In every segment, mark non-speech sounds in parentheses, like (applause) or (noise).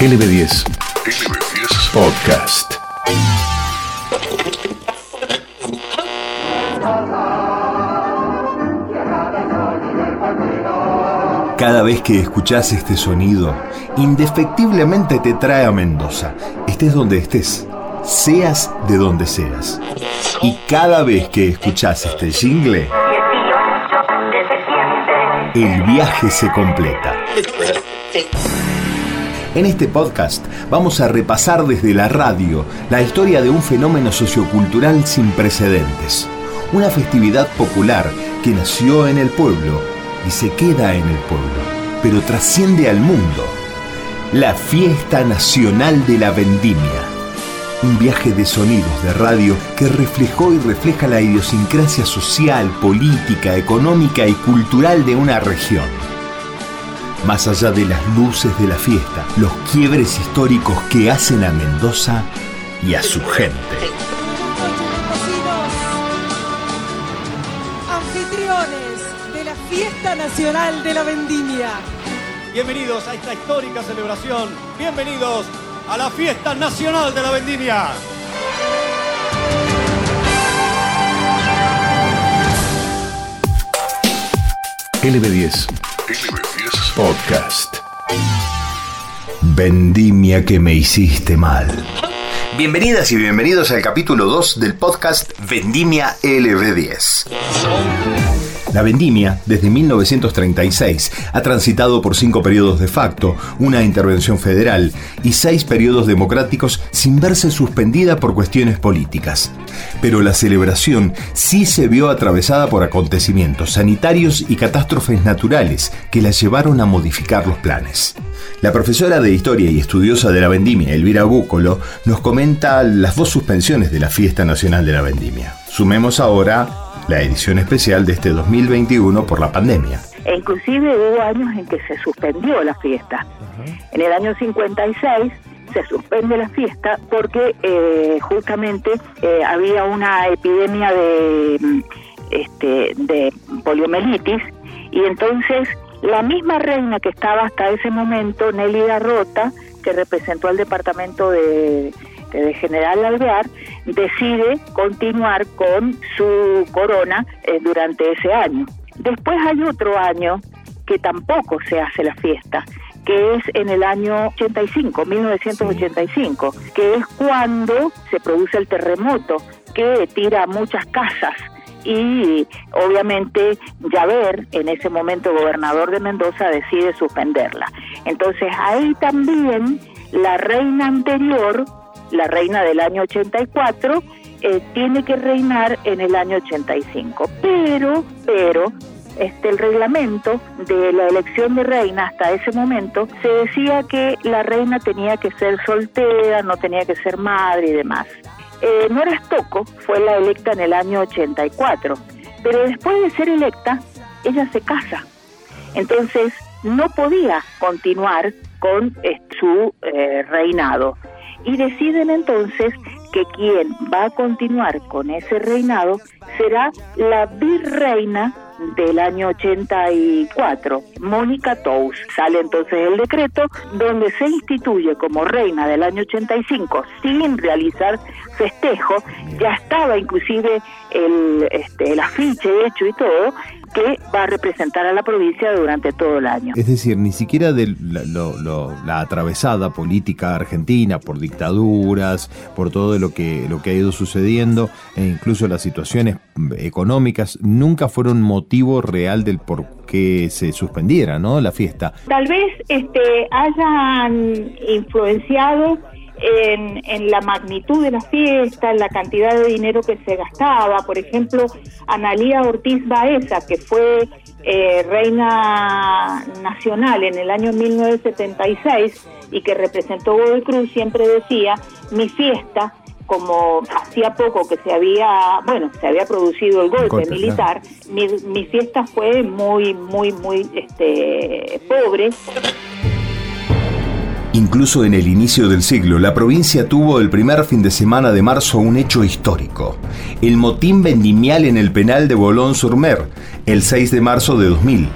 LB10. LB10 Podcast. Cada vez que escuchás este sonido, indefectiblemente te trae a Mendoza, estés donde estés, seas de donde seas. Y cada vez que escuchás este jingle, el viaje se completa. En este podcast vamos a repasar desde la radio la historia de un fenómeno sociocultural sin precedentes. Una festividad popular que nació en el pueblo y se queda en el pueblo, pero trasciende al mundo. La Fiesta Nacional de la Vendimia. Un viaje de sonidos de radio que reflejó y refleja la idiosincrasia social, política, económica y cultural de una región más allá de las luces de la fiesta, los quiebres históricos que hacen a Mendoza y a su gente. Anfitriones de la Fiesta Nacional de la Vendimia. Bienvenidos a esta histórica celebración. Bienvenidos a la Fiesta Nacional de la Vendimia. LB10. LB10 Podcast. Vendimia que me hiciste mal. Bienvenidas y bienvenidos al capítulo 2 del podcast Vendimia LB10. La vendimia, desde 1936, ha transitado por cinco periodos de facto, una intervención federal y seis periodos democráticos sin verse suspendida por cuestiones políticas. Pero la celebración sí se vio atravesada por acontecimientos sanitarios y catástrofes naturales que la llevaron a modificar los planes. La profesora de Historia y estudiosa de la vendimia, Elvira Búcolo, nos comenta las dos suspensiones de la Fiesta Nacional de la Vendimia. Sumemos ahora la edición especial de este 2021 por la pandemia. E inclusive hubo años en que se suspendió la fiesta. En el año 56 se suspende la fiesta porque eh, justamente eh, había una epidemia de, mm, este, de poliomielitis y entonces la misma reina que estaba hasta ese momento, Nelly Rota, que representó al departamento de, de General Alvear, decide continuar con su corona eh, durante ese año. Después hay otro año que tampoco se hace la fiesta, que es en el año 85, 1985, que es cuando se produce el terremoto que tira muchas casas y obviamente Yaver, en ese momento gobernador de Mendoza, decide suspenderla. Entonces ahí también la reina anterior la reina del año 84, eh, tiene que reinar en el año 85. Pero, pero, este, el reglamento de la elección de reina hasta ese momento se decía que la reina tenía que ser soltera, no tenía que ser madre y demás. Eh, Nora Stocco fue la electa en el año 84, pero después de ser electa, ella se casa. Entonces, no podía continuar con eh, su eh, reinado y deciden entonces que quien va a continuar con ese reinado será la virreina del año 84, Mónica Tous. Sale entonces el decreto donde se instituye como reina del año 85 sin realizar festejo, ya estaba inclusive el, este, el afiche hecho y todo, que va a representar a la provincia durante todo el año. Es decir, ni siquiera de la, atravesada política argentina por dictaduras, por todo lo que, lo que ha ido sucediendo, e incluso las situaciones económicas, nunca fueron motivo real del por qué se suspendiera ¿no? la fiesta. Tal vez este, hayan influenciado en, la magnitud de la fiesta, en la cantidad de dinero que se gastaba. Por ejemplo, Analía Ortiz Baeza, que fue eh, reina nacional en el año 1976 y que representó Godoy Cruz, siempre decía, mi fiesta como hacía poco que se había, bueno, se había producido el golpe, militar, mi, mi, fiesta fue muy, muy, muy este, pobre. Incluso en el inicio del siglo, la provincia tuvo el primer fin de semana de marzo un hecho histórico, el motín vendimial en el penal de Bolón-sur-Mer, el 6 de marzo de 2000.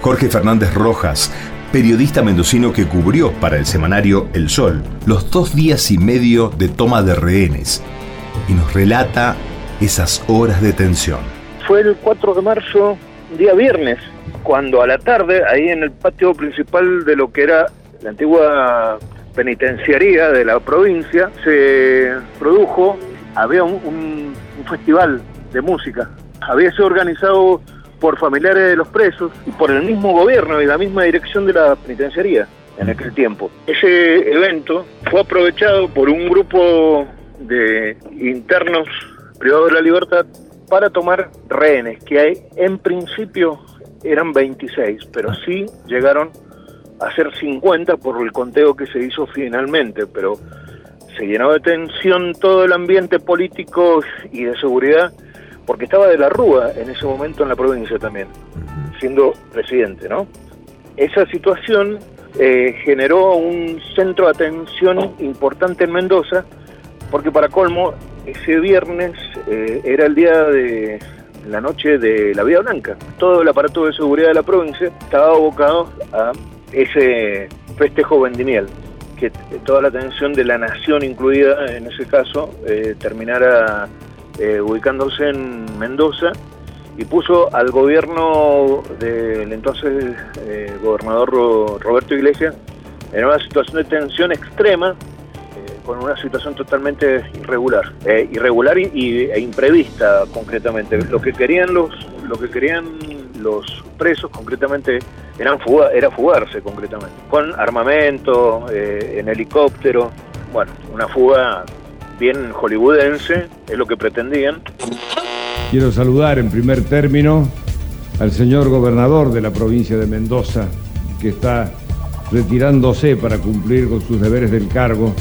Jorge Fernández Rojas, periodista mendocino que cubrió para el semanario El Sol los dos días y medio de toma de rehenes y nos relata esas horas de tensión. Fue el 4 de marzo, día viernes, cuando a la tarde, ahí en el patio principal de lo que era la antigua penitenciaría de la provincia, se produjo, había un, festival de música. Había sido organizado por familiares de los presos y por el mismo gobierno y la misma dirección de la penitenciaría en aquel tiempo. Ese evento fue aprovechado por un grupo de internos privados de la libertad para tomar rehenes, que hay, en principio eran 26, pero sí llegaron a ser 50 por el conteo que se hizo finalmente, pero se llenó de tensión todo el ambiente político y de seguridad, porque estaba de la Rúa en ese momento en la provincia también, siendo presidente, ¿no? Esa situación eh, generó un centro de atención importante en Mendoza, porque para colmo, ese viernes eh, era el día de la noche de la Vía Blanca. Todo el aparato de seguridad de la provincia estaba abocado a ese festejo vendimiel, que toda la atención de la nación incluida en ese caso eh, terminara eh, ubicándose en Mendoza y puso al gobierno del entonces eh, gobernador Roberto Iglesias en una situación de tensión extrema con una situación totalmente irregular, irregular y, e imprevista concretamente. Lo que querían los, lo que querían los presos concretamente eran fuga, era fugarse concretamente, con armamento, eh, en helicóptero, bueno, una fuga bien hollywoodense, es lo que pretendían. Quiero saludar en primer término al señor gobernador de la provincia de Mendoza, que está retirándose para cumplir con sus deberes del cargo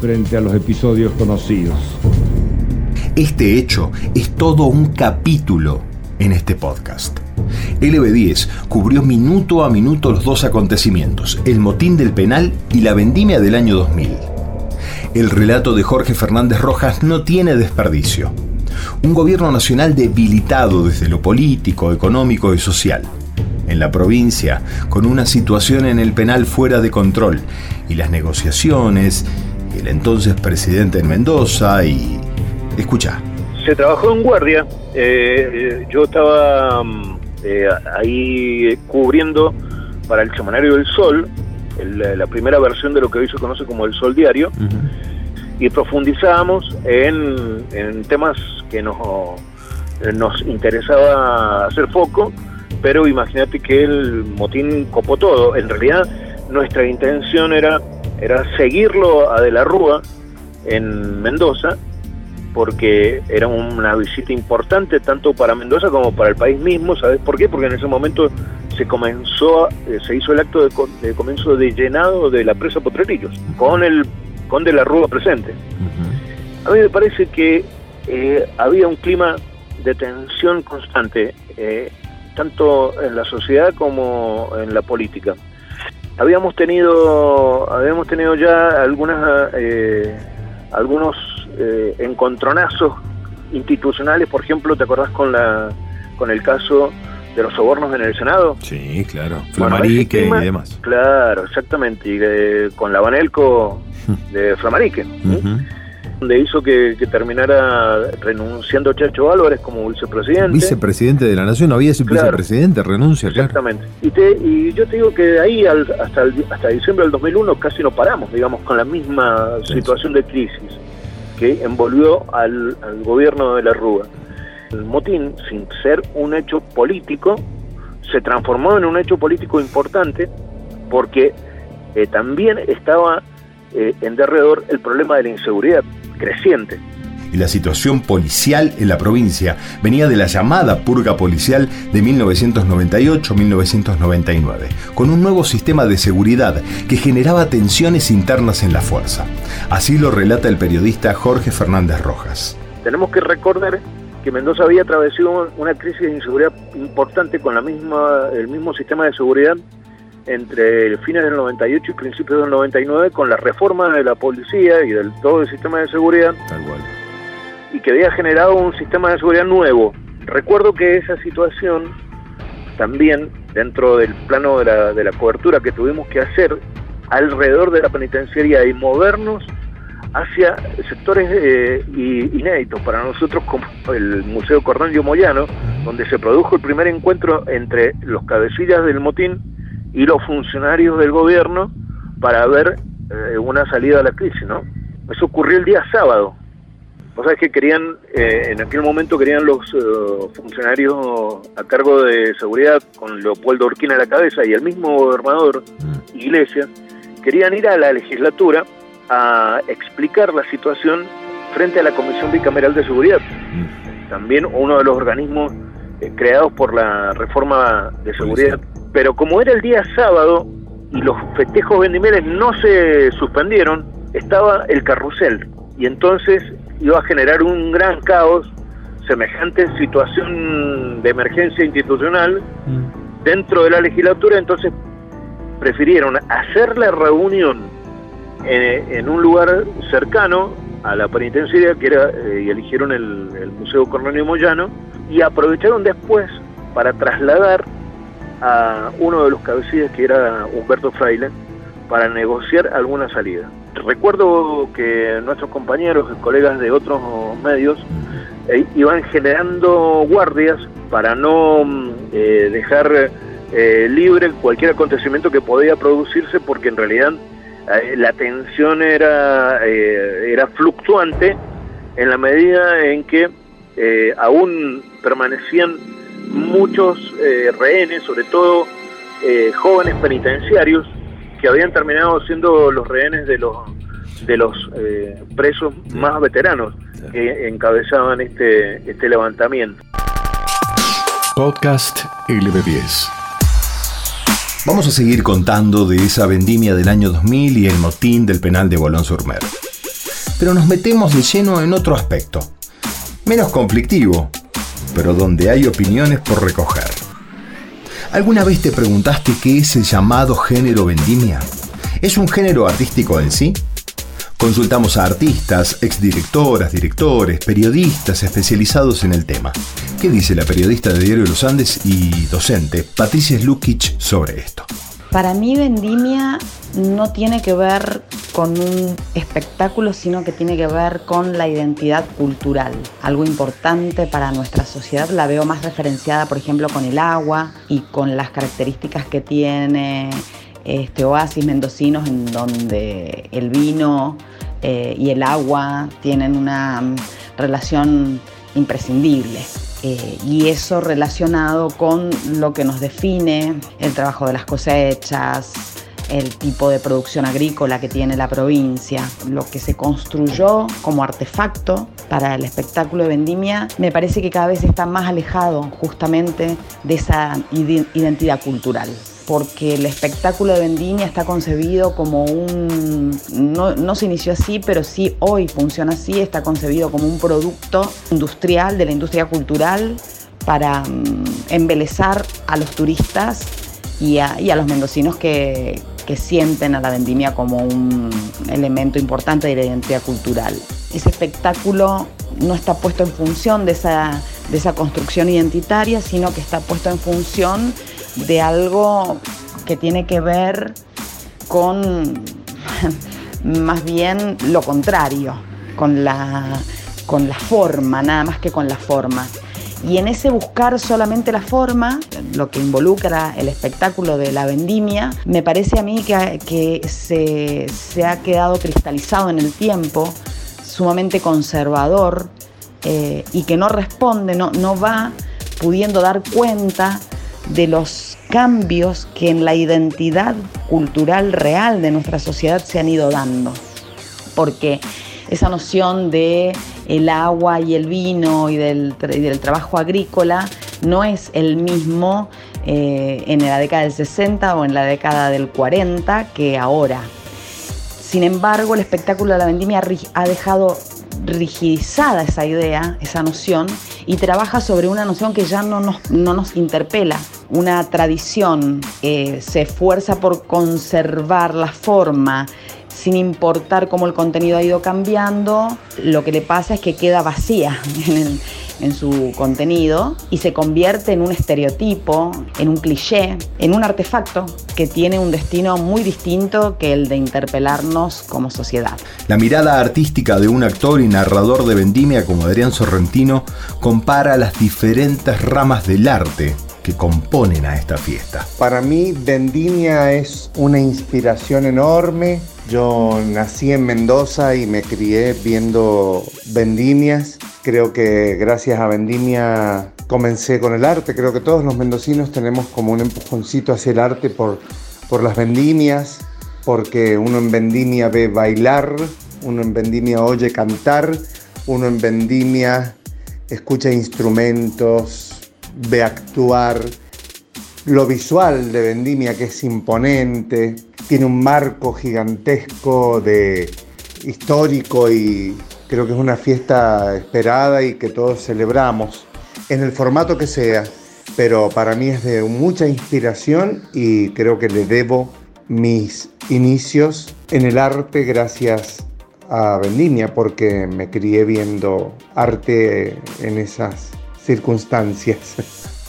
frente a los episodios conocidos. Este hecho es todo un capítulo en este podcast. LB10 cubrió minuto a minuto los dos acontecimientos, el motín del penal y la vendimia del año 2000. El relato de Jorge Fernández Rojas no tiene desperdicio. Un gobierno nacional debilitado desde lo político, económico y social. En la provincia, con una situación en el penal fuera de control, y las negociaciones, el entonces presidente en Mendoza y... Escucha. Se trabajó en guardia. Eh, yo estaba mm, eh, ahí cubriendo para el Semanario del Sol, la primera versión de lo que hoy se conoce como el Sol Diario, y profundizábamos en, temas que nos, nos interesaba hacer foco, pero imagínate que el motín copó todo. En realidad, nuestra intención era, era seguirlo a De la Rúa en Mendoza porque era una visita importante tanto para Mendoza como para el país mismo, ¿sabes por qué? Porque en ese momento se comenzó, eh, se hizo el acto de, comienzo de llenado de la presa Potrerillos, con el con de la Rúa presente. A mí me parece que eh, había un clima de tensión constante, eh, tanto en la sociedad como en la política. Habíamos tenido, habíamos tenido ya algunas, algunos eh, encontronazos institucionales, por ejemplo, ¿te acordás con la con el caso de los sobornos en el Senado? Sí, claro, Flamarique y demás. Claro, exactamente, y con la Banelco de Flamarique, donde hizo que, terminara renunciando Chacho Álvarez como vicepresidente. Vicepresidente de la Nación, no había sido vicepresidente, renuncia, Exactamente. Y, y yo te digo que ahí hasta, hasta diciembre del 2001 casi no paramos, digamos, con la misma situación de crisis que envolvió al, gobierno de la Rúa. El motín, sin ser un hecho político, se transformó en un hecho político importante porque eh, también estaba eh, en derredor el problema de la inseguridad creciente y la situación policial en la provincia venía de la llamada purga policial de 1998-1999, con un nuevo sistema de seguridad que generaba tensiones internas en la fuerza. Así lo relata el periodista Jorge Fernández Rojas. Tenemos que recordar que Mendoza había atravesado una crisis de inseguridad importante con la misma, el mismo sistema de seguridad entre fines del 98 y principios del 99 con la reforma de la policía y del todo el sistema de seguridad. Tal cual y que había generado un sistema de seguridad nuevo. Recuerdo que esa situación también dentro del plano de la, de la cobertura que tuvimos que hacer alrededor de la penitenciaría y movernos hacia sectores eh, inéditos para nosotros como el Museo Cornelio Moyano, donde se produjo el primer encuentro entre los cabecillas del motín y los funcionarios del gobierno para ver eh, una salida a la crisis, ¿no? Eso ocurrió el día sábado. O sea, que querían, eh, en aquel momento querían los funcionarios a cargo de seguridad, con Leopoldo Urquina a la cabeza y el mismo gobernador Iglesias, querían ir a la legislatura a explicar la situación frente a la Comisión Bicameral de Seguridad, también uno de los organismos eh, creados por la reforma de seguridad. Pero como era el día sábado y los festejos vendimiles no se suspendieron, estaba el carrusel y entonces iba a generar un gran caos, semejante situación de emergencia institucional mm. dentro de la legislatura, entonces prefirieron hacer la reunión en, un lugar cercano a la penitenciaria, que era, eh, y eligieron el, Museo Cornelio Moyano, y aprovecharon después para trasladar a uno de los cabecillas, que era Humberto Fraile, para negociar alguna salida. Recuerdo que nuestros compañeros, colegas de otros medios, eh, iban generando guardias para no mm, eh, dejar libre cualquier acontecimiento que podía producirse, porque en realidad eh, la tensión era, eh, era fluctuante en la medida en que eh, aún permanecían muchos rehenes, sobre todo jóvenes penitenciarios, que habían terminado siendo los rehenes de los de los presos más veteranos que encabezaban este, este levantamiento. Podcast LB10 Vamos a seguir contando de esa vendimia del año 2000 y el motín del penal de Bolón-sur-Mer. Pero nos metemos de lleno en otro aspecto, menos conflictivo, pero donde hay opiniones por recoger. ¿Alguna vez te preguntaste qué es el llamado género vendimia? ¿Es un género artístico en sí? Consultamos a artistas, exdirectoras, directores, periodistas especializados en el tema. ¿Qué dice la periodista de Diario de los Andes y docente Patricia Slukic sobre esto? Para mí Vendimia no tiene que ver con un espectáculo, sino que tiene que ver con la identidad cultural. Algo importante para nuestra sociedad la veo más referenciada, por ejemplo, con el agua y con las características que tiene este oasis mendocinos en donde el vino eh, y el agua tienen una mm, relación imprescindible. Eh, y eso relacionado con lo que nos define el trabajo de las cosechas, el tipo de producción agrícola que tiene la provincia, lo que se construyó como artefacto para el espectáculo de vendimia, me parece que cada vez está más alejado justamente de esa identidad cultural porque el espectáculo de vendimia está concebido como un, no, se inició así, pero sí hoy funciona así, está concebido como un producto industrial de la industria cultural para mm, embelezar a los turistas y a, los mendocinos que, sienten a la vendimia como un elemento importante de la identidad cultural. Ese espectáculo no está puesto en función de esa, de esa construcción identitaria, sino que está puesto en función de algo que tiene que ver con (laughs) más bien lo contrario, con la, con la forma, nada más que con la forma. Y en ese buscar solamente la forma, lo que involucra el espectáculo de la vendimia, me parece a mí que, que se, se, ha quedado cristalizado en el tiempo, sumamente conservador eh, y que no responde, no, no va pudiendo dar cuenta de los cambios que en la identidad cultural real de nuestra sociedad se han ido dando. Porque esa noción de el agua y el vino y del, del trabajo agrícola no es el mismo eh, en la década del 60 o en la década del 40 que ahora. Sin embargo, el espectáculo de la vendimia ha dejado rigidizada esa idea, esa noción, y trabaja sobre una noción que ya no nos, no nos interpela, una tradición, eh, se esfuerza por conservar la forma, sin importar cómo el contenido ha ido cambiando, lo que le pasa es que queda vacía (laughs) en su contenido y se convierte en un estereotipo, en un cliché, en un artefacto que tiene un destino muy distinto que el de interpelarnos como sociedad. La mirada artística de un actor y narrador de vendimia como Adrián Sorrentino compara las diferentes ramas del arte que componen a esta fiesta. Para mí, Vendimia es una inspiración enorme. Yo nací en Mendoza y me crié viendo vendimias. Creo que gracias a Vendimia comencé con el arte. Creo que todos los mendocinos tenemos como un empujoncito hacia el arte por, por las vendimias, porque uno en Vendimia ve bailar, uno en Vendimia oye cantar, uno en Vendimia escucha instrumentos, de actuar, lo visual de Vendimia que es imponente, tiene un marco gigantesco de histórico y creo que es una fiesta esperada y que todos celebramos en el formato que sea, pero para mí es de mucha inspiración y creo que le debo mis inicios en el arte gracias a Vendimia porque me crié viendo arte en esas circunstancias.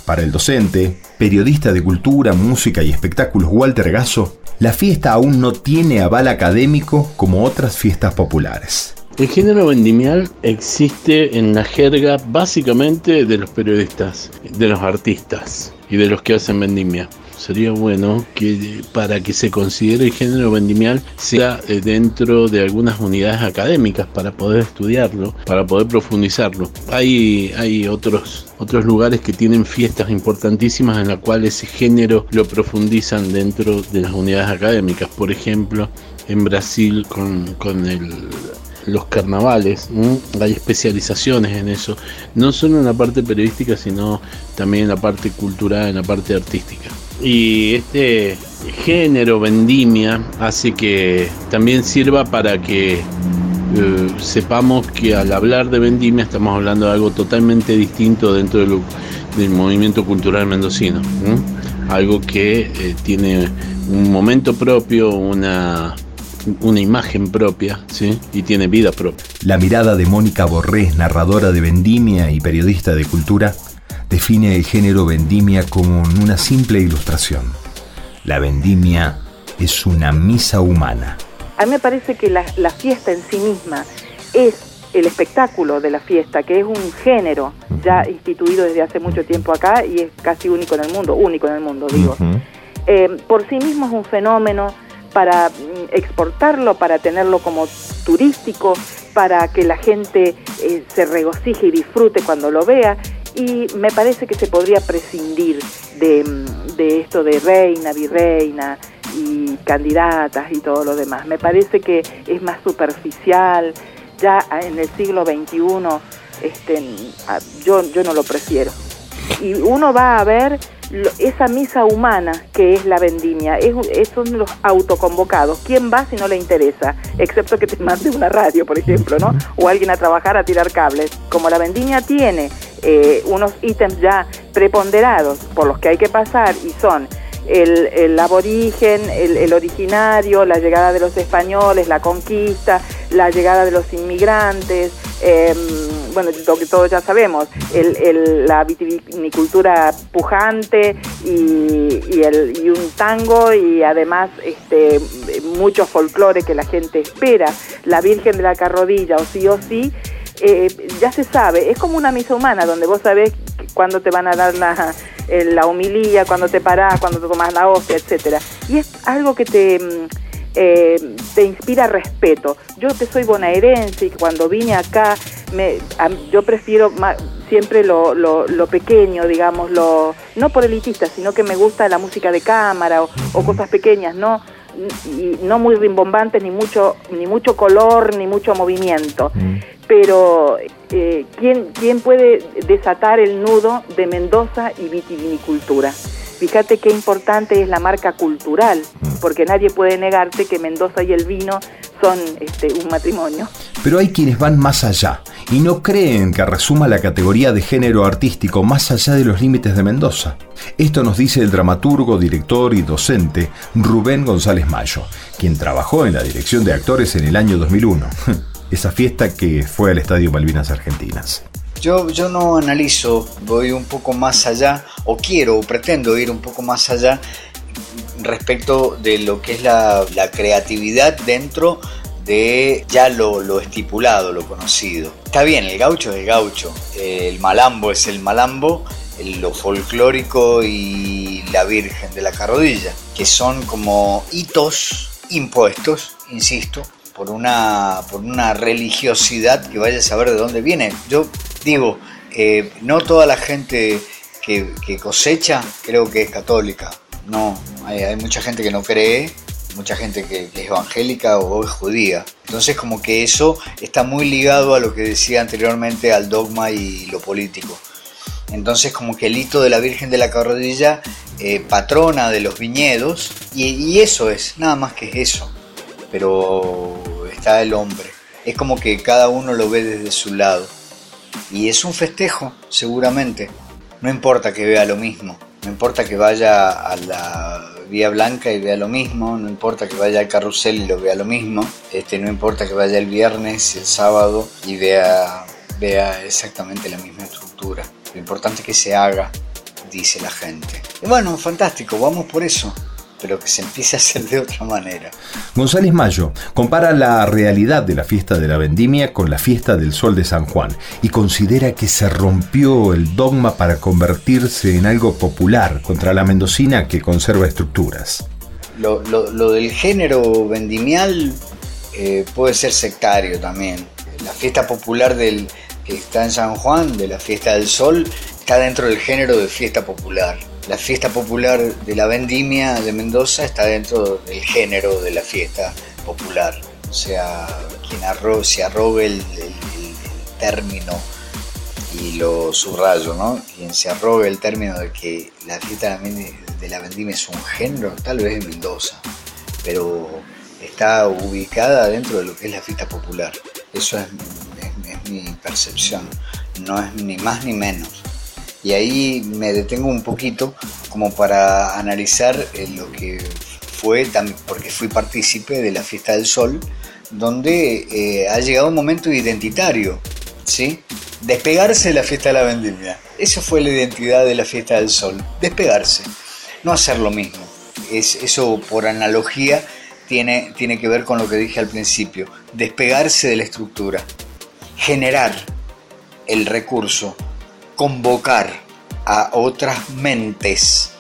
Para el docente, periodista de cultura, música y espectáculos Walter Gasso, la fiesta aún no tiene aval académico como otras fiestas populares. El género vendimial existe en la jerga básicamente de los periodistas, de los artistas y de los que hacen vendimia sería bueno que para que se considere el género vendimial sea eh, dentro de algunas unidades académicas para poder estudiarlo, para poder profundizarlo. Hay, hay otros, otros lugares que tienen fiestas importantísimas en las cuales ese género lo profundizan dentro de las unidades académicas. Por ejemplo, en Brasil con, con el los carnavales, hay especializaciones en eso, no solo en la parte periodística, sino también en la parte cultural, en la parte artística. Y este género vendimia hace que también sirva para que eh, sepamos que al hablar de vendimia estamos hablando de algo totalmente distinto dentro del, movimiento cultural mendocino. Algo que eh, tiene un momento propio, una una imagen propia ¿sí? y tiene vida propia. La mirada de Mónica Borrés, narradora de Vendimia y periodista de cultura, define el género Vendimia como una simple ilustración. La Vendimia es una misa humana. A mí me parece que la, la fiesta en sí misma es el espectáculo de la fiesta, que es un género ya instituido desde hace mucho tiempo acá y es casi único en el mundo, único en el mundo, digo. Eh, por sí mismo es un fenómeno para mm, exportarlo, para tenerlo como turístico, para que la gente eh, se regocije y disfrute cuando lo vea. Y me parece que se podría prescindir de, de esto de reina, virreina y candidatas y todo lo demás. Me parece que es más superficial. Ya en el siglo XXI este, yo, yo no lo prefiero. Y uno va a ver esa misa humana que es la vendimia, es, son los autoconvocados. ¿Quién va si no le interesa? Excepto que te mande una radio, por ejemplo, ¿no? O alguien a trabajar a tirar cables. Como la vendimia tiene eh, unos ítems ya preponderados por los que hay que pasar y son el, el aborigen, el, el, originario, la llegada de los españoles, la conquista, la llegada de los inmigrantes, eh, bueno, lo que todos ya sabemos, el, la vitivinicultura pujante y, el, y, un tango y además este, mucho folclore que la gente espera, la Virgen de la Carrodilla o sí o sí, eh, ya se sabe, es como una misa humana donde vos sabés cuándo te van a dar la, eh, la homilía, cuando te parás, cuando te tomas la hostia, etcétera. Y es algo que te, mm, eh, te inspira respeto. Yo te soy bonaerense y cuando vine acá, me, yo prefiero siempre lo, lo, pequeño, digamos, lo, no por elitista, sino que me gusta la música de cámara o, cosas pequeñas, no no muy rimbombantes, ni mucho, ni mucho color, ni mucho movimiento. Mm pero eh, ¿quién, ¿quién puede desatar el nudo de Mendoza y vitivinicultura? Fíjate qué importante es la marca cultural, porque nadie puede negarte que Mendoza y el vino son este, un matrimonio. Pero hay quienes van más allá y no creen que resuma la categoría de género artístico más allá de los límites de Mendoza. Esto nos dice el dramaturgo, director y docente Rubén González Mayo, quien trabajó en la dirección de actores en el año 2001. (laughs) esa fiesta que fue al Estadio Malvinas Argentinas. Yo, yo no analizo, voy un poco más allá, o quiero, o pretendo ir un poco más allá respecto de lo que es la, creatividad dentro de ya lo, lo, estipulado, lo conocido. Está bien, el gaucho es el gaucho, el malambo es el malambo, lo folclórico y la Virgen de la Carrodilla, que son como hitos impuestos, insisto, por una, por una religiosidad que vaya a saber de dónde viene. Yo digo, eh, no toda la gente que, cosecha creo que es católica. No, hay, mucha gente que no cree, mucha gente que es evangélica o es judía. Entonces como que eso está muy ligado a lo que decía anteriormente al dogma y lo político. Entonces como que el hito de la Virgen de la Carrodilla, eh, patrona de los viñedos, y, y, eso es, nada más que eso. Pero está el hombre. Es como que cada uno lo ve desde su lado. Y es un festejo, seguramente. No importa que vea lo mismo, no importa que vaya a la Vía Blanca y vea lo mismo, no importa que vaya al carrusel y lo vea lo mismo, este, no importa que vaya el viernes el sábado y vea, vea exactamente la misma estructura. Lo importante es que se haga, dice la gente. Y bueno, fantástico, vamos por eso pero que se empiece a hacer de otra manera. González Mayo compara la realidad de la fiesta de la vendimia con la fiesta del Sol de San Juan y considera que se rompió el dogma para convertirse en algo popular contra la mendocina que conserva estructuras. Lo, del género vendimial eh, puede ser sectario también. La fiesta popular del, que está en San Juan, de la fiesta del Sol, está dentro del género de fiesta popular la fiesta popular de la vendimia de Mendoza está dentro del género de la fiesta popular. O sea, quien se arrobe el, término y lo subrayo, ¿no? Quien se arrobe el término de que la fiesta de la vendimia es un género, tal vez en Mendoza, pero está ubicada dentro de lo que es la fiesta popular. Eso es mi percepción, no es ni más ni menos. Y ahí me detengo un poquito como para analizar eh, lo que fue, porque fui partícipe de la Fiesta del Sol, donde eh, ha llegado un momento identitario, ¿sí? Despegarse de la Fiesta de la Vendimia. Esa fue la identidad de la Fiesta del Sol, despegarse, no hacer lo mismo. Es, eso por analogía tiene, tiene que ver con lo que dije al principio, despegarse de la estructura, generar el recurso convocar a otras mentes,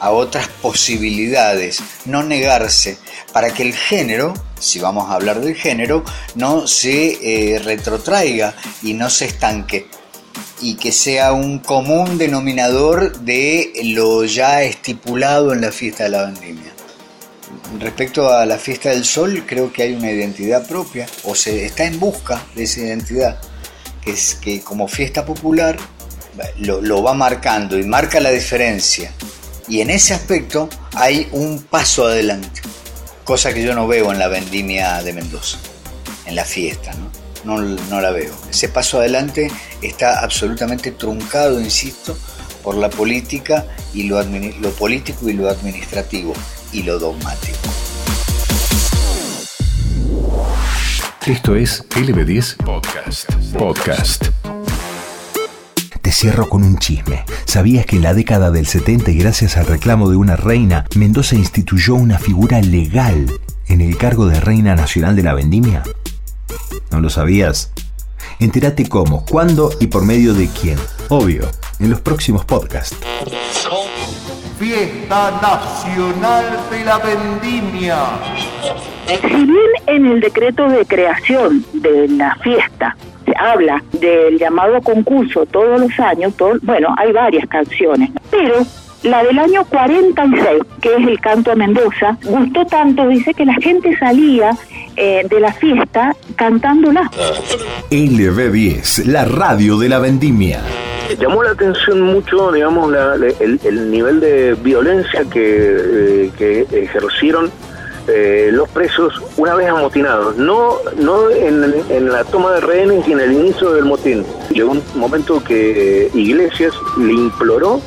a otras posibilidades, no negarse, para que el género, si vamos a hablar del género, no se eh, retrotraiga y no se estanque y que sea un común denominador de lo ya estipulado en la fiesta de la vendimia. Respecto a la fiesta del sol, creo que hay una identidad propia, o se está en busca de esa identidad, que es que como fiesta popular lo, va marcando y marca la diferencia. Y en ese aspecto hay un paso adelante, cosa que yo no veo en la vendimia de Mendoza, en la fiesta, ¿no? No, la veo. Ese paso adelante está absolutamente truncado, insisto, por la política y lo, lo político y lo administrativo y lo dogmático. Esto es LB10 Podcast. Podcast cierro con un chisme. ¿Sabías que en la década del 70 y gracias al reclamo de una reina, Mendoza instituyó una figura legal en el cargo de Reina Nacional de la Vendimia? ¿No lo sabías? Entérate cómo, cuándo y por medio de quién. Obvio, en los próximos podcasts. Fiesta Nacional de la Vendimia. Si bien en el decreto de creación de la fiesta habla del llamado concurso todos los años, bueno, hay varias canciones, pero la del año 46, que es el canto a Mendoza, gustó tanto, dice que la gente salía eh, de la fiesta cantándola. LB10, la radio de la vendimia. Llamó la atención mucho, digamos, el, nivel de violencia que, eh, que ejercieron eh, los presos una vez amotinados, no, no en, la toma de rehenes y en el inicio del motín. Llegó un momento que Iglesias le imploró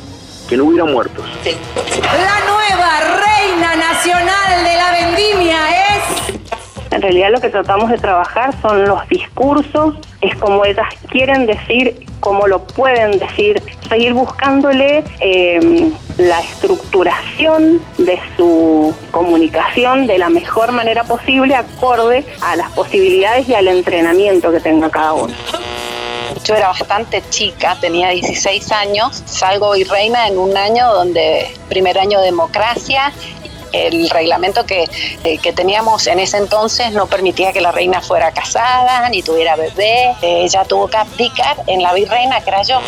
que no hubiera muertos. La nueva reina nacional de la vendimia es... realidad lo que tratamos de trabajar son los discursos, es como ellas quieren decir, como lo pueden decir, seguir buscándole eh, la estructuración de su comunicación de la mejor manera posible, acorde a las posibilidades y al entrenamiento que tenga cada uno. Yo era bastante chica, tenía 16 años, salgo reina en un año donde primer año de democracia el reglamento que, eh, que, teníamos en ese entonces no permitía que la reina fuera casada ni tuviera bebé. Ella tuvo que abdicar en la virreina, que era yo.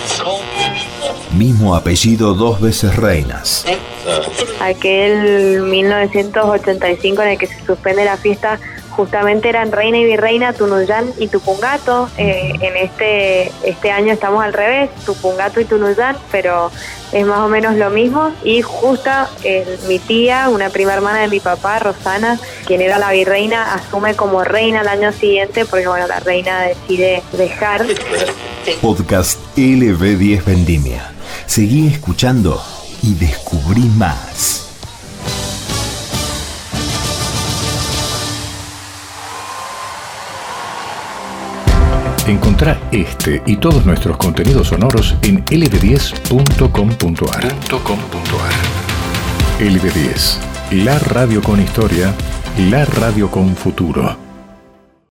Mismo apellido dos veces reinas. Aquel 1985 en el que se suspende la fiesta justamente eran reina y virreina Tunuyán y Tupungato. Eh, en este, este año estamos al revés, Tupungato y Tunuyán, pero es más o menos lo mismo. Y justo mi tía, una prima hermana de mi papá, Rosana, quien era la virreina, asume como reina el año siguiente porque bueno, la reina decide dejar. Podcast LB10 Vendimia. Seguí escuchando y descubrí más. Encontrá este y todos nuestros contenidos sonoros en lb10.com.ar. LB10, la radio con historia, la radio con futuro.